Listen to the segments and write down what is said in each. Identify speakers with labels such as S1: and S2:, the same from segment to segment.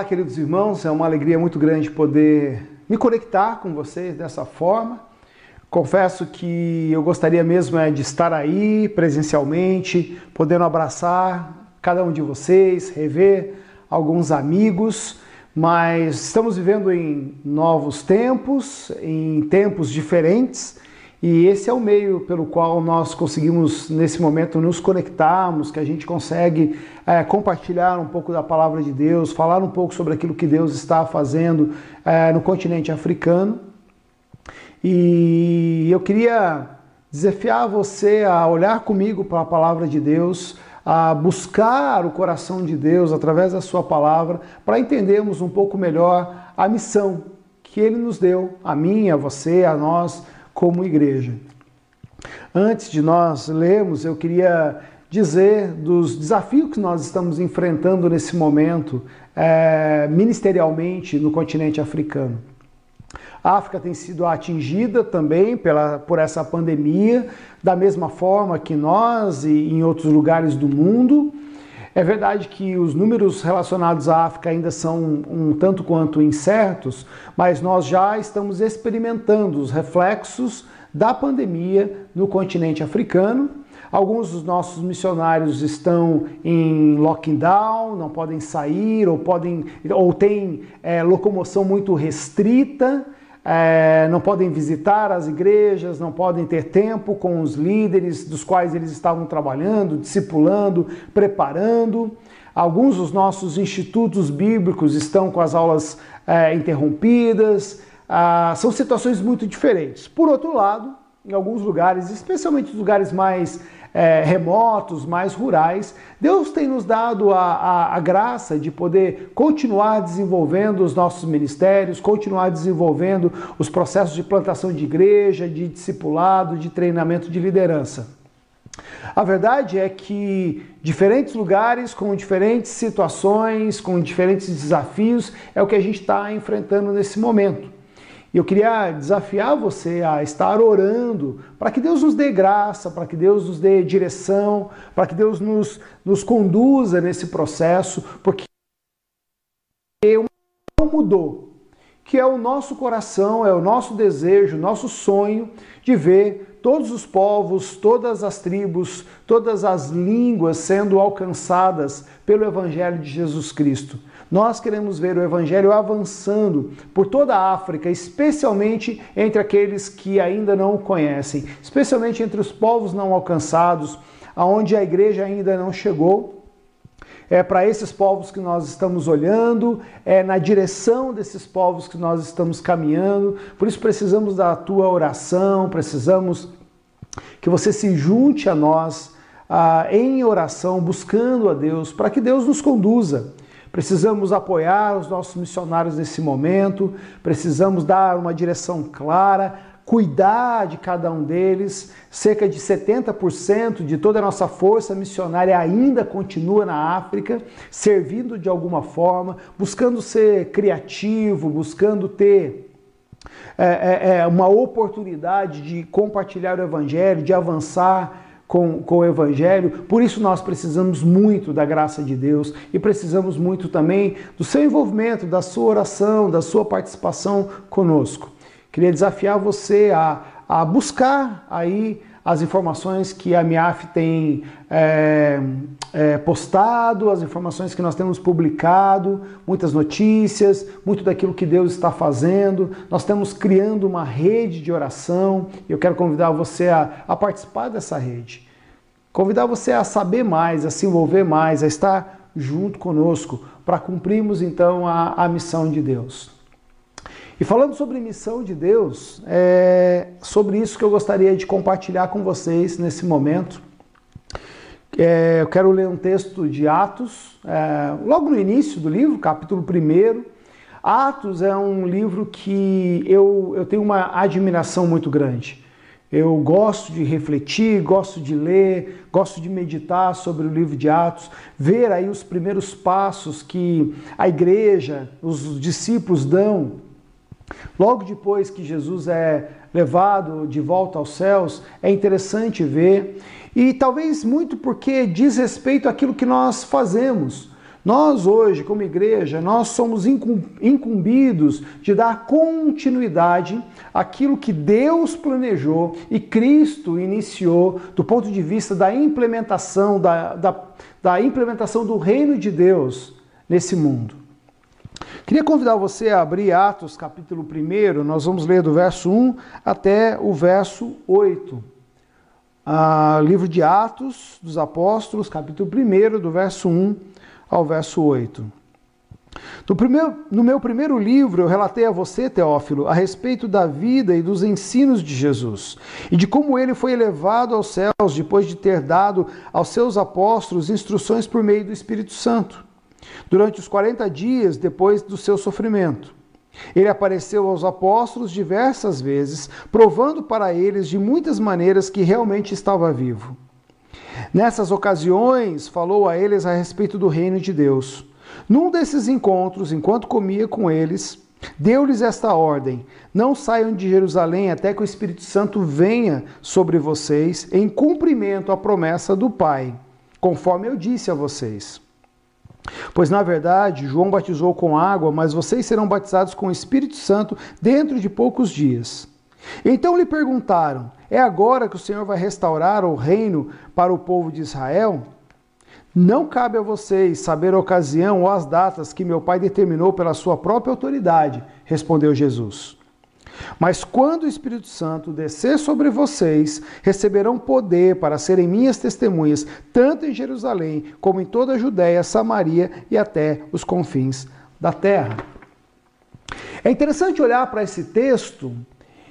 S1: Olá, queridos irmãos, é uma alegria muito grande poder me conectar com vocês dessa forma. Confesso que eu gostaria mesmo é de estar aí presencialmente, podendo abraçar cada um de vocês, rever alguns amigos, mas estamos vivendo em novos tempos, em tempos diferentes e esse é o meio pelo qual nós conseguimos, nesse momento, nos conectarmos, que a gente consegue é, compartilhar um pouco da palavra de Deus, falar um pouco sobre aquilo que Deus está fazendo é, no continente africano. E eu queria desafiar você a olhar comigo para a palavra de Deus, a buscar o coração de Deus através da Sua palavra, para entendermos um pouco melhor a missão que Ele nos deu, a mim, a você, a nós como igreja. Antes de nós lermos, eu queria dizer dos desafios que nós estamos enfrentando nesse momento é, ministerialmente no continente africano. A África tem sido atingida também pela, por essa pandemia, da mesma forma que nós e em outros lugares do mundo. É verdade que os números relacionados à África ainda são um tanto quanto incertos, mas nós já estamos experimentando os reflexos da pandemia no continente africano. Alguns dos nossos missionários estão em lockdown, não podem sair ou podem ou têm é, locomoção muito restrita é, não podem visitar as igrejas, não podem ter tempo com os líderes dos quais eles estavam trabalhando, discipulando, preparando. Alguns dos nossos institutos bíblicos estão com as aulas é, interrompidas. Ah, são situações muito diferentes. Por outro lado, em alguns lugares, especialmente os lugares mais é, remotos, mais rurais, Deus tem nos dado a, a, a, graça de poder continuar desenvolvendo os nossos ministérios, continuar desenvolvendo os processos de plantação de igreja, de discipulado, de treinamento de liderança. A verdade é que diferentes lugares, com diferentes situações, com diferentes desafios, é o que a gente está enfrentando nesse momento. E eu queria desafiar você a estar orando para que Deus nos dê graça, para que Deus nos dê direção, para que Deus nos, nos conduza nesse processo, porque não mudou, que é o nosso coração, é o nosso desejo, nosso sonho de ver todos os povos, todas as tribos, todas as línguas sendo alcançadas pelo Evangelho de Jesus Cristo. Nós queremos ver o Evangelho avançando por toda a África, especialmente entre aqueles que ainda não o conhecem, especialmente entre os povos não alcançados, aonde a igreja ainda não chegou. É para esses povos que nós estamos olhando, é na direção desses povos que nós estamos caminhando. Por isso precisamos da tua oração, precisamos que você se junte a nós ah, em oração, buscando a Deus, para que Deus nos conduza. Precisamos apoiar os nossos missionários nesse momento, precisamos dar uma direção clara, cuidar de cada um deles. Cerca de 70% de toda a nossa força missionária ainda continua na África, servindo de alguma forma, buscando ser criativo, buscando ter é, é, é uma oportunidade de compartilhar o Evangelho, de avançar com, com o Evangelho. Por isso nós precisamos muito da graça de Deus e precisamos muito também do seu envolvimento, da sua oração, da sua participação conosco. Queria desafiar você a, a buscar aí as informações que a MIAF tem é, é, postado, as informações que nós temos publicado, muitas notícias, muito daquilo que Deus está fazendo. Nós estamos criando uma rede de oração eu quero convidar você a, a participar dessa rede. Convidar você a saber mais, a se envolver mais, a estar junto conosco para cumprirmos então a, a missão de Deus. E falando sobre missão de Deus, é sobre isso que eu gostaria de compartilhar com vocês nesse momento. É, eu quero ler um texto de Atos, é, logo no início do livro, capítulo 1. Atos é um livro que eu, eu tenho uma admiração muito grande. Eu gosto de refletir, gosto de ler, gosto de meditar sobre o livro de Atos, ver aí os primeiros passos que a igreja, os discípulos dão Logo depois que Jesus é levado de volta aos céus, é interessante ver, e talvez muito porque diz respeito àquilo que nós fazemos. Nós hoje, como igreja, nós somos incumbidos de dar continuidade àquilo que Deus planejou e Cristo iniciou do ponto de vista da implementação, da, da, da implementação do reino de Deus nesse mundo. Queria convidar você a abrir Atos capítulo 1, nós vamos ler do verso 1 até o verso 8. Ah, livro de Atos dos Apóstolos, capítulo 1, do verso 1 ao verso 8. No, primeiro, no meu primeiro livro, eu relatei a você, Teófilo, a respeito da vida e dos ensinos de Jesus e de como ele foi elevado aos céus depois de ter dado aos seus apóstolos instruções por meio do Espírito Santo, durante os 40 dias depois do seu sofrimento. Ele apareceu aos apóstolos diversas vezes, provando para eles de muitas maneiras que realmente estava vivo. Nessas ocasiões, falou a eles a respeito do reino de Deus. Num desses encontros, enquanto comia com eles, deu-lhes esta ordem: Não saiam de Jerusalém até que o Espírito Santo venha sobre vocês, em cumprimento à promessa do Pai, conforme eu disse a vocês. Pois na verdade, João batizou com água, mas vocês serão batizados com o Espírito Santo dentro de poucos dias. Então lhe perguntaram: É agora que o Senhor vai restaurar o reino para o povo de Israel? Não cabe a vocês saber a ocasião ou as datas que meu Pai determinou pela sua própria autoridade, respondeu Jesus. Mas quando o Espírito Santo descer sobre vocês, receberão poder para serem minhas testemunhas, tanto em Jerusalém como em toda a Judéia, Samaria e até os confins da terra. É interessante olhar para esse texto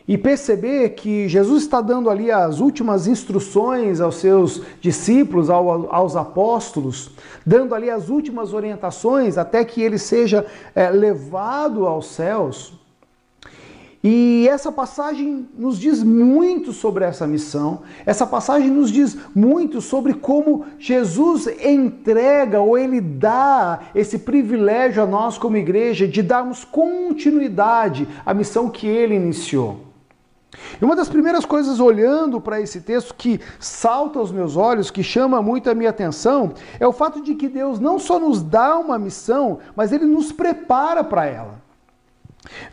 S1: e perceber que Jesus está dando ali as últimas instruções aos seus discípulos, aos apóstolos, dando ali as últimas orientações até que ele seja é, levado aos céus. E essa passagem nos diz muito sobre essa missão, essa passagem nos diz muito sobre como Jesus entrega ou ele dá esse privilégio a nós, como igreja, de darmos continuidade à missão que ele iniciou. E uma das primeiras coisas, olhando para esse texto, que salta aos meus olhos, que chama muito a minha atenção, é o fato de que Deus não só nos dá uma missão, mas ele nos prepara para ela.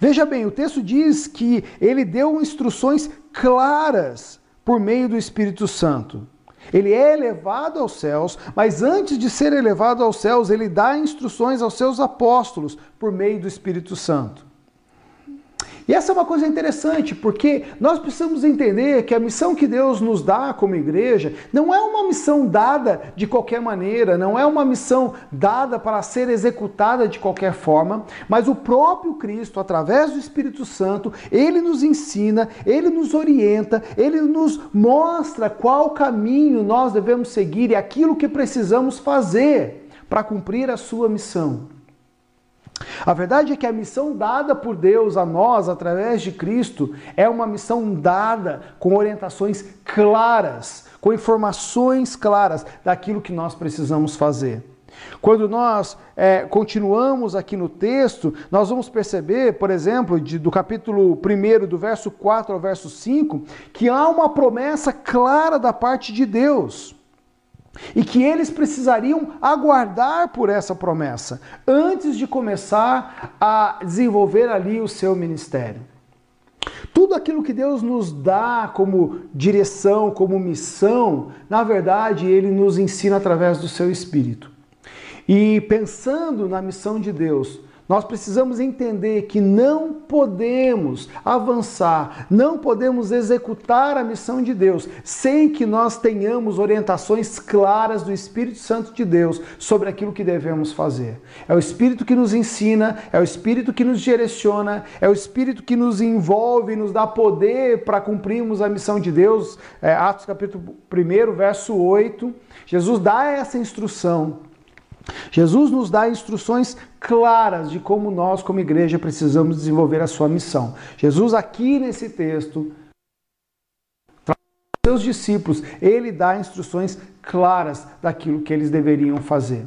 S1: Veja bem, o texto diz que ele deu instruções claras por meio do Espírito Santo. Ele é elevado aos céus, mas antes de ser elevado aos céus, ele dá instruções aos seus apóstolos por meio do Espírito Santo. E essa é uma coisa interessante, porque nós precisamos entender que a missão que Deus nos dá como igreja não é uma missão dada de qualquer maneira, não é uma missão dada para ser executada de qualquer forma, mas o próprio Cristo, através do Espírito Santo, ele nos ensina, ele nos orienta, ele nos mostra qual caminho nós devemos seguir e aquilo que precisamos fazer para cumprir a sua missão. A verdade é que a missão dada por Deus a nós através de Cristo é uma missão dada com orientações claras, com informações claras daquilo que nós precisamos fazer. Quando nós é, continuamos aqui no texto, nós vamos perceber, por exemplo, de, do capítulo 1, do verso 4 ao verso 5, que há uma promessa clara da parte de Deus e que eles precisariam aguardar por essa promessa antes de começar a desenvolver ali o seu ministério. Tudo aquilo que Deus nos dá como direção, como missão, na verdade, ele nos ensina através do seu espírito. E pensando na missão de Deus, nós precisamos entender que não podemos avançar, não podemos executar a missão de Deus sem que nós tenhamos orientações claras do Espírito Santo de Deus sobre aquilo que devemos fazer. É o Espírito que nos ensina, é o Espírito que nos direciona, é o Espírito que nos envolve, nos dá poder para cumprirmos a missão de Deus. É, Atos capítulo 1, verso 8. Jesus dá essa instrução. Jesus nos dá instruções claras de como nós, como igreja, precisamos desenvolver a sua missão. Jesus, aqui nesse texto, seus discípulos, ele dá instruções claras daquilo que eles deveriam fazer.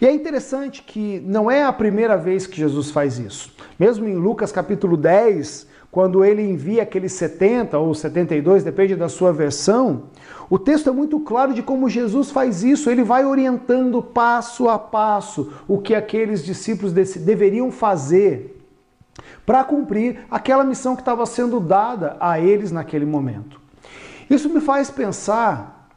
S1: E é interessante que não é a primeira vez que Jesus faz isso. Mesmo em Lucas capítulo 10, quando ele envia aqueles 70 ou 72, depende da sua versão, o texto é muito claro de como Jesus faz isso. Ele vai orientando passo a passo o que aqueles discípulos deveriam fazer para cumprir aquela missão que estava sendo dada a eles naquele momento. Isso me faz pensar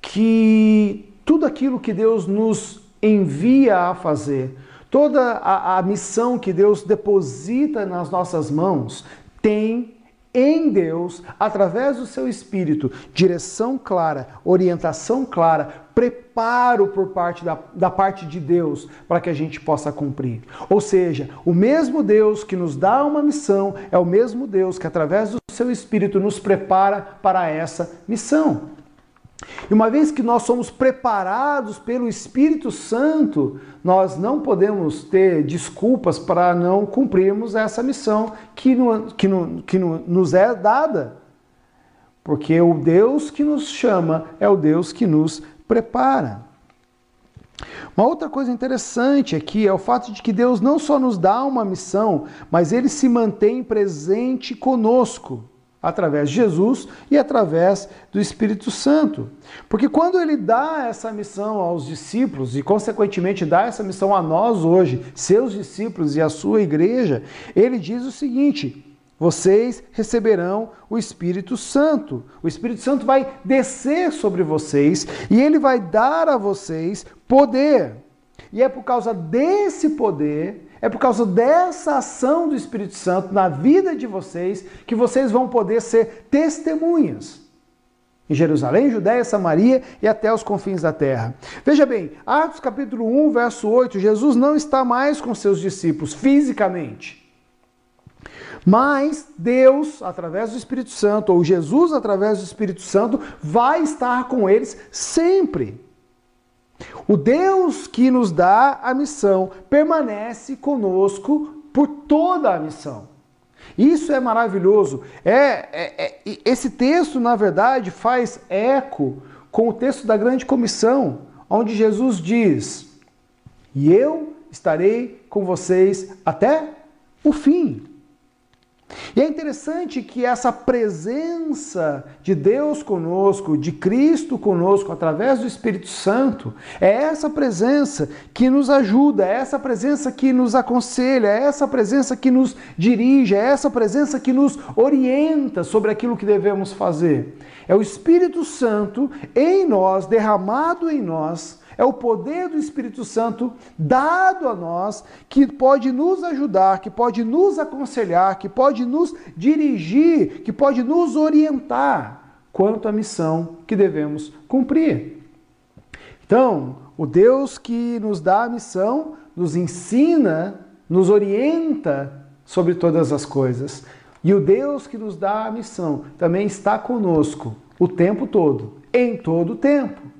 S1: que tudo aquilo que Deus nos envia a fazer, toda a, a missão que Deus deposita nas nossas mãos, tem em Deus, através do seu espírito, direção clara, orientação clara, preparo por parte da, da parte de Deus para que a gente possa cumprir. Ou seja, o mesmo Deus que nos dá uma missão é o mesmo Deus que, através do seu espírito, nos prepara para essa missão. E uma vez que nós somos preparados pelo Espírito Santo, nós não podemos ter desculpas para não cumprirmos essa missão que, no, que, no, que no, nos é dada. Porque o Deus que nos chama é o Deus que nos prepara. Uma outra coisa interessante aqui é o fato de que Deus não só nos dá uma missão, mas ele se mantém presente conosco através de Jesus e através do Espírito Santo. Porque quando ele dá essa missão aos discípulos e, consequentemente, dá essa missão a nós hoje, seus discípulos e a sua igreja, ele diz o seguinte. Vocês receberão o Espírito Santo. O Espírito Santo vai descer sobre vocês e ele vai dar a vocês poder. E é por causa desse poder é por causa dessa ação do Espírito Santo na vida de vocês que vocês vão poder ser testemunhas em Jerusalém, Judéia, Samaria e até os confins da terra. Veja bem, Atos capítulo 1, verso 8, Jesus não está mais com seus discípulos fisicamente. Mas Deus, através do Espírito Santo, ou Jesus, através do Espírito Santo, vai estar com eles sempre. O Deus que nos dá a missão permanece conosco por toda a missão. Isso é maravilhoso. É, é, é, esse texto, na verdade, faz eco com o texto da grande comissão, onde Jesus diz: E eu estarei com vocês até o fim. E é interessante que essa presença de Deus conosco, de Cristo conosco, através do Espírito Santo, é essa presença que nos ajuda, é essa presença que nos aconselha, é essa presença que nos dirige, é essa presença que nos orienta sobre aquilo que devemos fazer. É o Espírito Santo em nós, derramado em nós, é o poder do Espírito Santo dado a nós que pode nos ajudar, que pode nos aconselhar, que pode nos dirigir, que pode nos orientar quanto à missão que devemos cumprir. Então, o Deus que nos dá a missão nos ensina, nos orienta sobre todas as coisas. E o Deus que nos dá a missão também está conosco o tempo todo, em todo o tempo.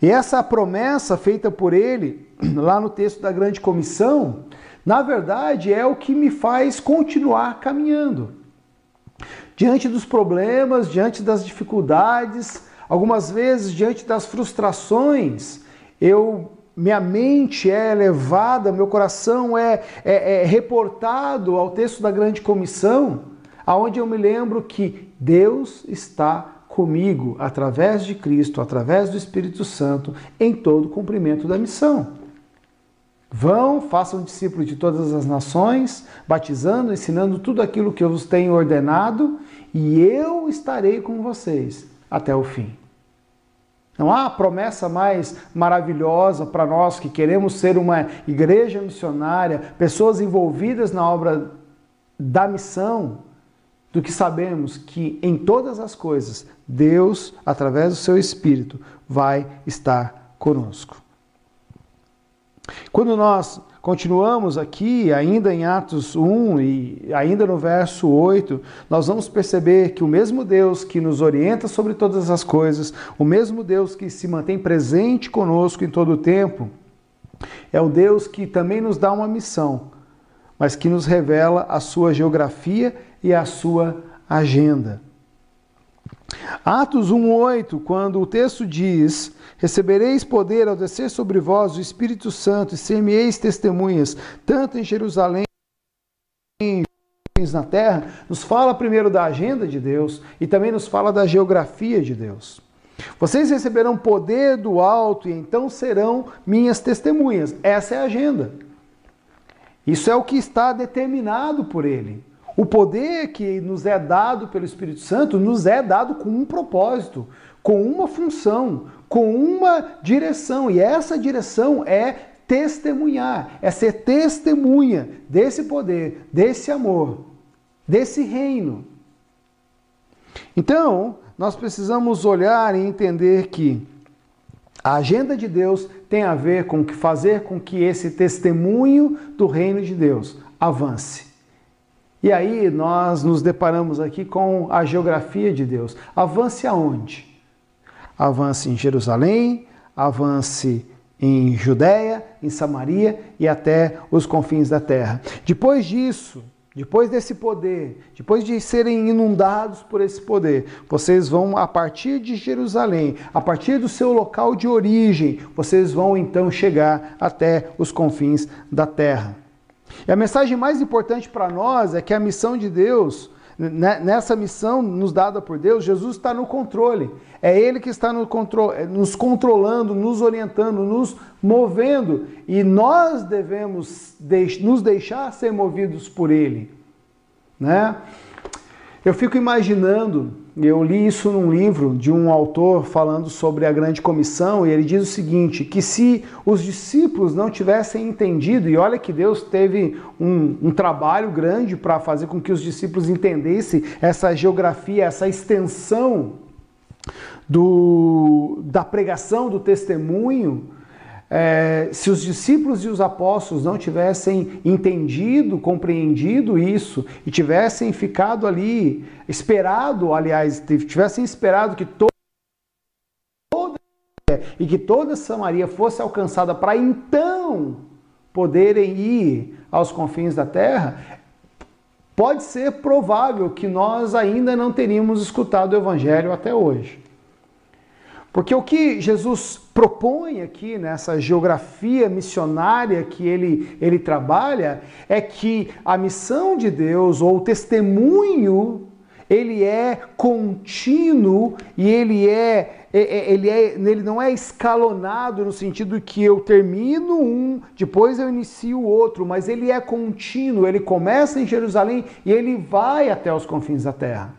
S1: E essa promessa feita por ele, lá no texto da grande comissão, na verdade é o que me faz continuar caminhando. Diante dos problemas, diante das dificuldades, algumas vezes diante das frustrações, eu minha mente é levada, meu coração é, é, é reportado ao texto da grande comissão, aonde eu me lembro que Deus está comigo através de Cristo, através do Espírito Santo, em todo o cumprimento da missão. Vão, façam discípulos de todas as nações, batizando, ensinando tudo aquilo que eu vos tenho ordenado, e eu estarei com vocês até o fim. Não há promessa mais maravilhosa para nós que queremos ser uma igreja missionária, pessoas envolvidas na obra da missão, do que sabemos que em todas as coisas Deus, através do seu Espírito, vai estar conosco. Quando nós continuamos aqui, ainda em Atos 1 e ainda no verso 8, nós vamos perceber que o mesmo Deus que nos orienta sobre todas as coisas, o mesmo Deus que se mantém presente conosco em todo o tempo, é o Deus que também nos dá uma missão, mas que nos revela a sua geografia e a sua agenda. Atos 1:8, quando o texto diz: Recebereis poder ao descer sobre vós o Espírito Santo e ser-me-eis testemunhas, tanto em Jerusalém, na terra, nos fala primeiro da agenda de Deus e também nos fala da geografia de Deus. Vocês receberão poder do alto e então serão minhas testemunhas. Essa é a agenda. Isso é o que está determinado por ele. O poder que nos é dado pelo Espírito Santo nos é dado com um propósito, com uma função, com uma direção. E essa direção é testemunhar, é ser testemunha desse poder, desse amor, desse reino. Então, nós precisamos olhar e entender que a agenda de Deus tem a ver com que fazer com que esse testemunho do reino de Deus avance. E aí nós nos deparamos aqui com a geografia de Deus. Avance aonde? Avance em Jerusalém, avance em Judéia, em Samaria e até os confins da terra. Depois disso, depois desse poder, depois de serem inundados por esse poder, vocês vão, a partir de Jerusalém, a partir do seu local de origem, vocês vão então chegar até os confins da terra. E a mensagem mais importante para nós é que a missão de Deus, né, nessa missão nos dada por Deus, Jesus está no controle. É Ele que está no contro é, nos controlando, nos orientando, nos movendo. E nós devemos nos deixar ser movidos por Ele. Né? Eu fico imaginando, eu li isso num livro de um autor falando sobre a grande comissão, e ele diz o seguinte: que se os discípulos não tivessem entendido, e olha que Deus teve um, um trabalho grande para fazer com que os discípulos entendessem essa geografia, essa extensão do, da pregação, do testemunho, é, se os discípulos e os apóstolos não tivessem entendido, compreendido isso e tivessem ficado ali, esperado, aliás, tivessem esperado que toda e que toda Samaria fosse alcançada para então poderem ir aos confins da terra, pode ser provável que nós ainda não teríamos escutado o evangelho até hoje. Porque o que Jesus propõe aqui nessa geografia missionária que ele, ele trabalha é que a missão de Deus ou o testemunho ele é contínuo e ele é, é, é ele é ele não é escalonado no sentido que eu termino um, depois eu inicio o outro, mas ele é contínuo, ele começa em Jerusalém e ele vai até os confins da terra.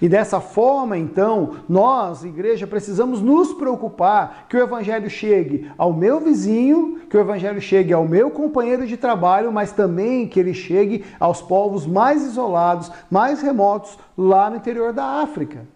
S1: E dessa forma, então, nós, igreja, precisamos nos preocupar que o Evangelho chegue ao meu vizinho, que o Evangelho chegue ao meu companheiro de trabalho, mas também que ele chegue aos povos mais isolados, mais remotos, lá no interior da África.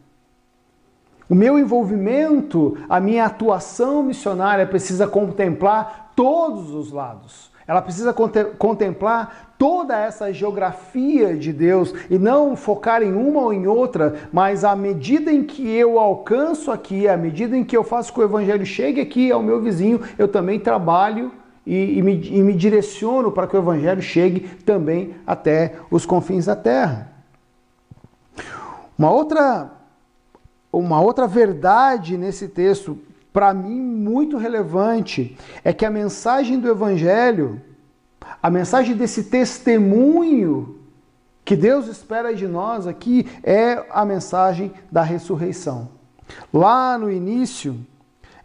S1: O meu envolvimento, a minha atuação missionária precisa contemplar todos os lados. Ela precisa contemplar toda essa geografia de Deus e não focar em uma ou em outra, mas à medida em que eu alcanço aqui, à medida em que eu faço que o evangelho chegue aqui ao meu vizinho, eu também trabalho e, e, me, e me direciono para que o evangelho chegue também até os confins da terra. Uma outra, uma outra verdade nesse texto para mim muito relevante é que a mensagem do Evangelho, a mensagem desse testemunho que Deus espera de nós aqui é a mensagem da ressurreição. Lá no início,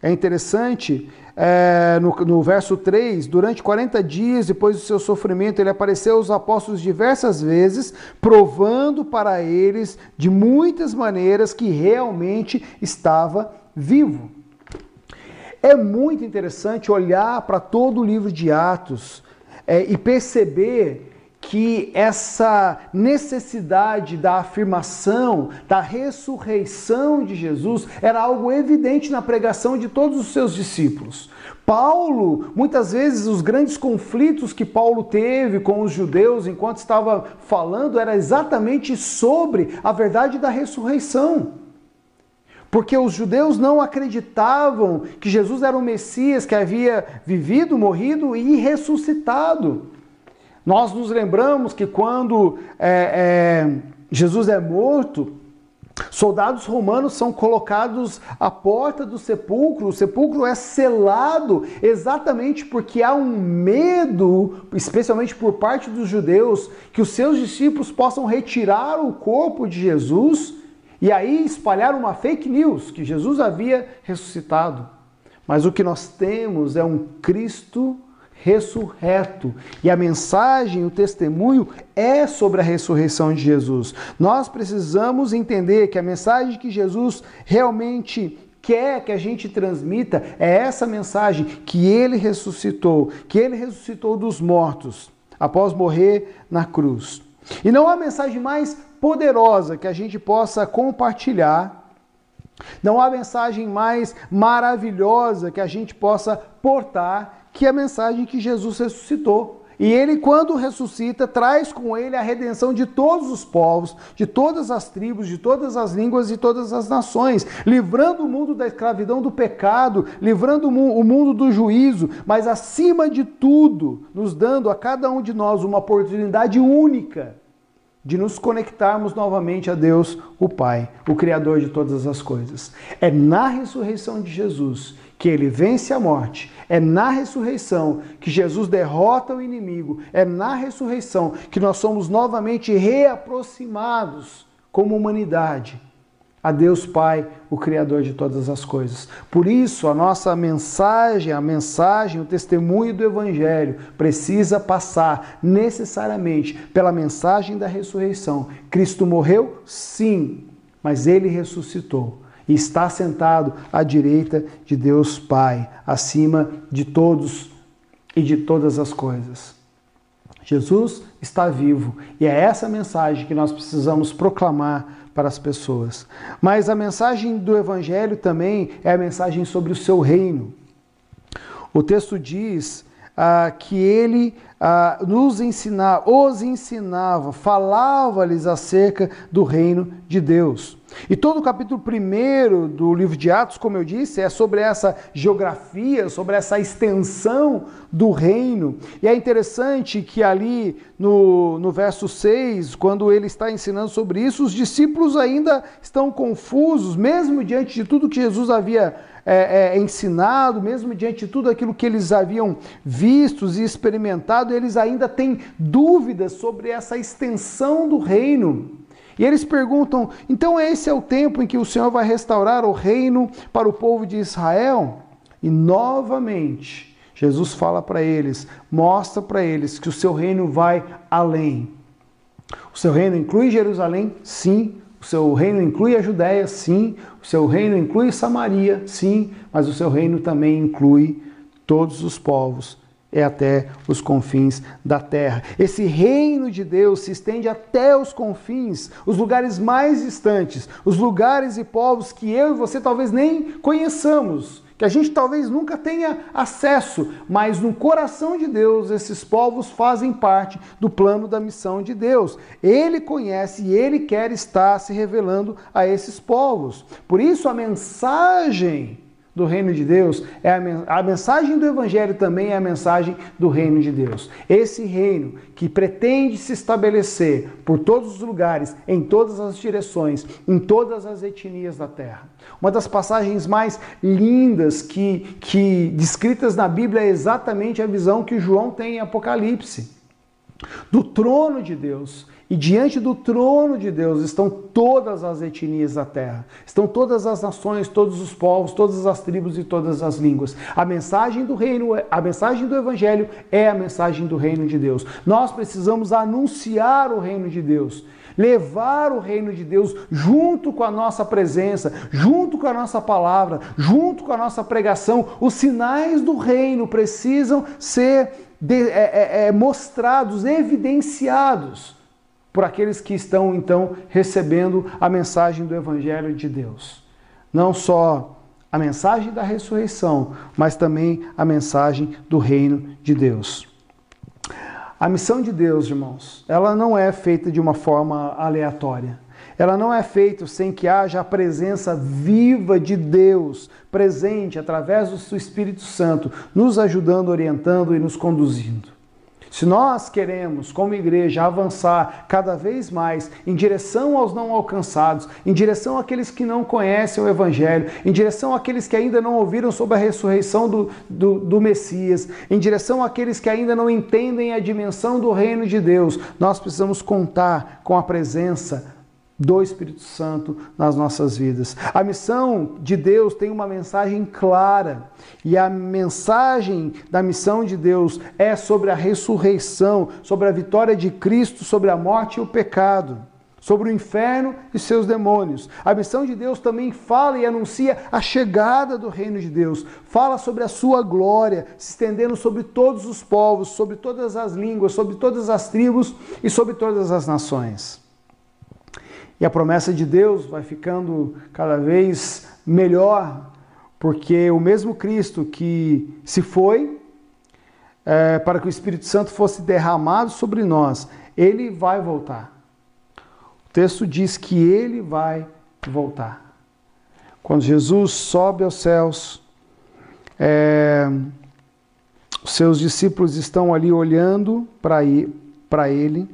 S1: é interessante, é, no, no, verso 3, durante 40 dias depois do seu sofrimento, ele apareceu aos apóstolos diversas vezes, provando para eles de muitas maneiras que realmente estava vivo. É muito interessante olhar para todo o livro de Atos é, e perceber que essa necessidade da afirmação, da ressurreição de Jesus, era algo evidente na pregação de todos os seus discípulos. Paulo, muitas vezes, os grandes conflitos que Paulo teve com os judeus enquanto estava falando era exatamente sobre a verdade da ressurreição. Porque os judeus não acreditavam que Jesus era o Messias que havia vivido, morrido e ressuscitado. Nós nos lembramos que quando é, é, Jesus é morto, Soldados romanos são colocados à porta do sepulcro, o sepulcro é selado exatamente porque há um medo, especialmente por parte dos judeus, que os seus discípulos possam retirar o corpo de Jesus e aí espalhar uma fake news que Jesus havia ressuscitado. Mas o que nós temos é um Cristo ressurreto. E a mensagem, o testemunho é sobre a ressurreição de Jesus. Nós precisamos entender que a mensagem que Jesus realmente quer que a gente transmita é essa mensagem que ele ressuscitou, que ele ressuscitou dos mortos após morrer na cruz. E não há mensagem mais poderosa que a gente possa compartilhar não há mensagem mais maravilhosa que a gente possa portar que a mensagem que Jesus ressuscitou. E ele, quando ressuscita, traz com ele a redenção de todos os povos, de todas as tribos, de todas as línguas e todas as nações, livrando o mundo da escravidão do pecado, livrando o mundo do juízo, mas acima de tudo, nos dando a cada um de nós uma oportunidade única de nos conectarmos novamente a Deus, o Pai, o Criador de todas as coisas. É na ressurreição de Jesus que ele vence a morte. É na ressurreição que Jesus derrota o inimigo. É na ressurreição que nós somos novamente reaproximados como humanidade a Deus Pai, o Criador de todas as coisas. Por isso, a nossa mensagem, a mensagem, o testemunho do Evangelho precisa passar necessariamente pela mensagem da ressurreição. Cristo morreu? Sim, mas ele ressuscitou e está sentado à direita de Deus Pai, acima de todos e de todas as coisas. Jesus está vivo e é essa mensagem que nós precisamos proclamar para as pessoas. Mas a mensagem do Evangelho também é a mensagem sobre o seu reino. O texto diz ah, que ele ah, nos ensinava, os ensinava, falava-lhes acerca do reino de Deus. E todo o capítulo 1 do livro de Atos, como eu disse, é sobre essa geografia, sobre essa extensão do reino. E é interessante que ali no, no verso 6, quando ele está ensinando sobre isso, os discípulos ainda estão confusos, mesmo diante de tudo que Jesus havia é, é, ensinado, mesmo diante de tudo aquilo que eles haviam visto e experimentado, eles ainda têm dúvidas sobre essa extensão do reino. E eles perguntam: então esse é o tempo em que o Senhor vai restaurar o reino para o povo de Israel? E novamente, Jesus fala para eles, mostra para eles que o seu reino vai além. O seu reino inclui Jerusalém? Sim. O seu reino inclui a Judéia? Sim. O seu reino inclui Samaria? Sim. Mas o seu reino também inclui todos os povos é até os confins da terra. Esse reino de Deus se estende até os confins, os lugares mais distantes, os lugares e povos que eu e você talvez nem conheçamos, que a gente talvez nunca tenha acesso, mas no coração de Deus esses povos fazem parte do plano da missão de Deus. Ele conhece e ele quer estar se revelando a esses povos. Por isso a mensagem do reino de Deus, é a, a mensagem do Evangelho também é a mensagem do reino de Deus. Esse reino que pretende se estabelecer por todos os lugares, em todas as direções, em todas as etnias da terra. Uma das passagens mais lindas que, que descritas na Bíblia é exatamente a visão que João tem em Apocalipse. Do trono de Deus e diante do trono de Deus estão todas as etnias da terra, estão todas as nações, todos os povos, todas as tribos e todas as línguas. A mensagem do reino, a mensagem do evangelho é a mensagem do reino de Deus. Nós precisamos anunciar o reino de Deus levar o reino de Deus junto com a nossa presença, junto com a nossa palavra, junto com a nossa pregação. Os sinais do reino precisam ser de, é, é, é mostrados, evidenciados por aqueles que estão então recebendo a mensagem do Evangelho de Deus. Não só a mensagem da ressurreição, mas também a mensagem do reino de Deus. A missão de Deus, irmãos, ela não é feita de uma forma aleatória. Ela não é feita sem que haja a presença viva de Deus presente através do seu Espírito Santo, nos ajudando, orientando e nos conduzindo. Se nós queremos, como igreja, avançar cada vez mais em direção aos não alcançados, em direção àqueles que não conhecem o Evangelho, em direção àqueles que ainda não ouviram sobre a ressurreição do, do, do Messias, em direção àqueles que ainda não entendem a dimensão do reino de Deus, nós precisamos contar com a presença do Espírito Santo nas nossas vidas. A missão de Deus tem uma mensagem clara, e a mensagem da missão de Deus é sobre a ressurreição, sobre a vitória de Cristo sobre a morte e o pecado, sobre o inferno e seus demônios. A missão de Deus também fala e anuncia a chegada do reino de Deus, fala sobre a sua glória, se estendendo sobre todos os povos, sobre todas as línguas, sobre todas as tribos e sobre todas as nações. E a promessa de Deus vai ficando cada vez melhor, porque o mesmo Cristo que se foi é, para que o Espírito Santo fosse derramado sobre nós, ele vai voltar. O texto diz que ele vai voltar. Quando Jesus sobe aos céus, é, os seus discípulos estão ali olhando para ele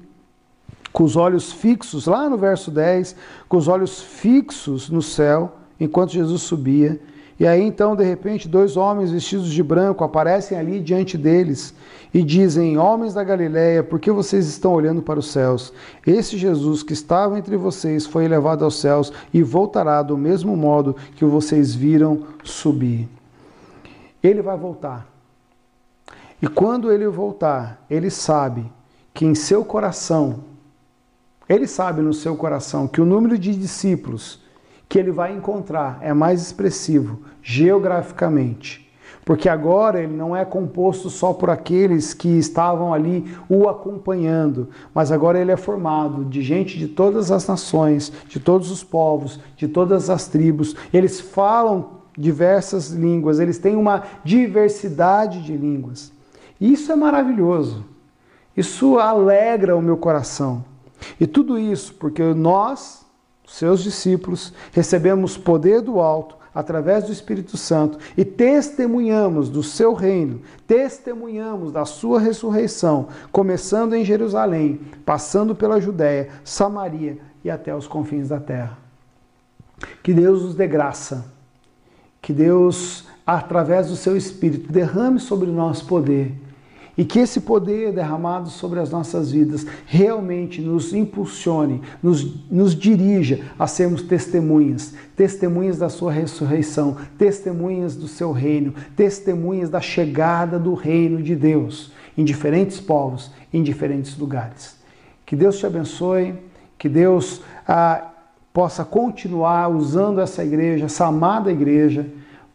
S1: com os olhos fixos, lá no verso 10, com os olhos fixos no céu, enquanto Jesus subia. E aí então, de repente, dois homens vestidos de branco aparecem ali diante deles e dizem: Homens da Galiléia, por que vocês estão olhando para os céus? Esse Jesus que estava entre vocês foi elevado aos céus e voltará do mesmo modo que vocês viram subir. Ele vai voltar. E quando ele voltar, ele sabe que em seu coração ele sabe no seu coração que o número de discípulos que ele vai encontrar é mais expressivo geograficamente. Porque agora ele não é composto só por aqueles que estavam ali o acompanhando, mas agora ele é formado de gente de todas as nações, de todos os povos, de todas as tribos. Eles falam diversas línguas, eles têm uma diversidade de línguas. Isso é maravilhoso. Isso alegra o meu coração. E tudo isso porque nós, seus discípulos, recebemos poder do alto através do Espírito Santo e testemunhamos do seu reino, testemunhamos da sua ressurreição, começando em Jerusalém, passando pela Judéia, Samaria e até os confins da terra. Que Deus nos dê graça, que Deus, através do seu Espírito, derrame sobre nós poder e que esse poder derramado sobre as nossas vidas realmente nos impulsione, nos, nos dirija a sermos testemunhas, testemunhas da sua ressurreição, testemunhas do seu reino, testemunhas da chegada do reino de Deus em diferentes povos, em diferentes lugares. Que Deus te abençoe, que Deus ah, possa continuar usando essa igreja, essa amada igreja,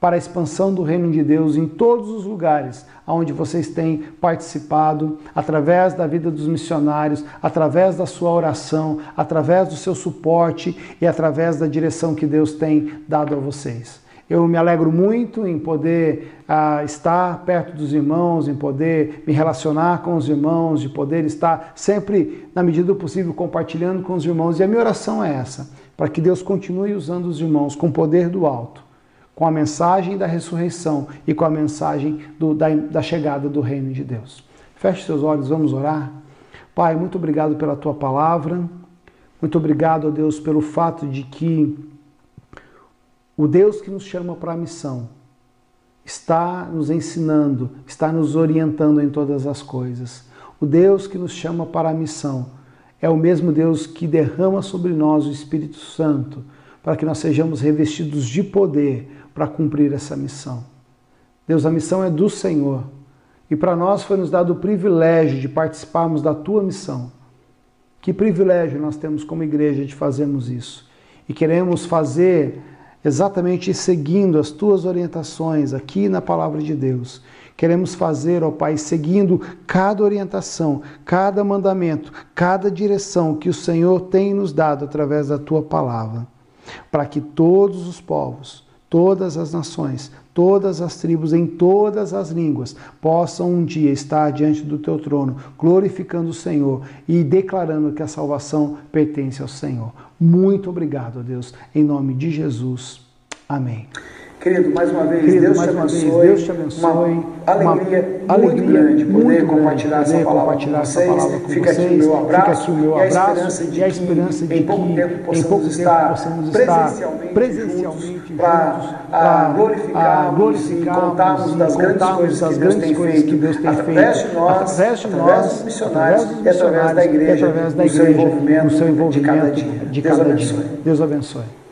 S1: para a expansão do reino de Deus em todos os lugares onde vocês têm participado, através da vida dos missionários, através da sua oração, através do seu suporte e através da direção que Deus tem dado a vocês. Eu me alegro muito em poder ah, estar perto dos irmãos, em poder me relacionar com os irmãos, de poder estar sempre, na medida do possível, compartilhando com os irmãos. E a minha oração é essa, para que Deus continue usando os irmãos com poder do alto com a mensagem da ressurreição e com a mensagem do, da, da chegada do reino de Deus. Feche seus olhos, vamos orar. Pai, muito obrigado pela tua palavra. Muito obrigado, ó Deus, pelo fato de que o Deus que nos chama para a missão está nos ensinando, está nos orientando em todas as coisas. O Deus que nos chama para a missão é o mesmo Deus que derrama sobre nós o Espírito Santo para que nós sejamos revestidos de poder para cumprir essa missão. Deus, a missão é do Senhor. E para nós foi nos dado o privilégio de participarmos da tua missão. Que privilégio nós temos como igreja de fazermos isso. E queremos fazer exatamente seguindo as tuas orientações aqui na palavra de Deus. Queremos fazer, ó Pai, seguindo cada orientação, cada mandamento, cada direção que o Senhor tem nos dado através da tua palavra, para que todos os povos, todas as nações, todas as tribos, em todas as línguas, possam um dia estar diante do teu trono, glorificando o Senhor e declarando que a salvação pertence ao Senhor. Muito obrigado, Deus, em nome de Jesus. Amém.
S2: Querido, mais uma vez,
S1: Querido,
S2: Deus,
S1: mais
S2: te
S1: uma vez,
S2: abençoe.
S1: Deus te abençoe.
S2: Uma alegria
S1: Uma
S2: muito
S1: alegria
S2: grande poder
S1: muito
S2: compartilhar
S1: grande
S2: essa palavra
S1: compartilhar
S2: com vocês.
S1: palavra com
S2: Fica aqui o
S1: vocês.
S2: meu abraço.
S1: Fica aqui o meu
S2: e a
S1: abraço
S2: esperança de
S1: e a
S2: que
S1: esperança de
S2: em pouco
S1: que
S2: tempo
S1: em
S2: possamos
S1: pouco tempo
S2: estar
S1: possamos estar
S2: presencialmente,
S1: presencialmente
S2: para glorificarmos,
S1: ah,
S2: e contarmos das grandes coisas
S1: das
S2: que Deus tem feito
S1: que Deus tem
S2: através
S1: feito
S2: de nós,
S1: através de
S2: através
S1: nós,
S2: dos missionários e através da igreja,
S1: através da
S2: no seu envolvimento de cada Deus abençoe.
S1: dia. Deus abençoe.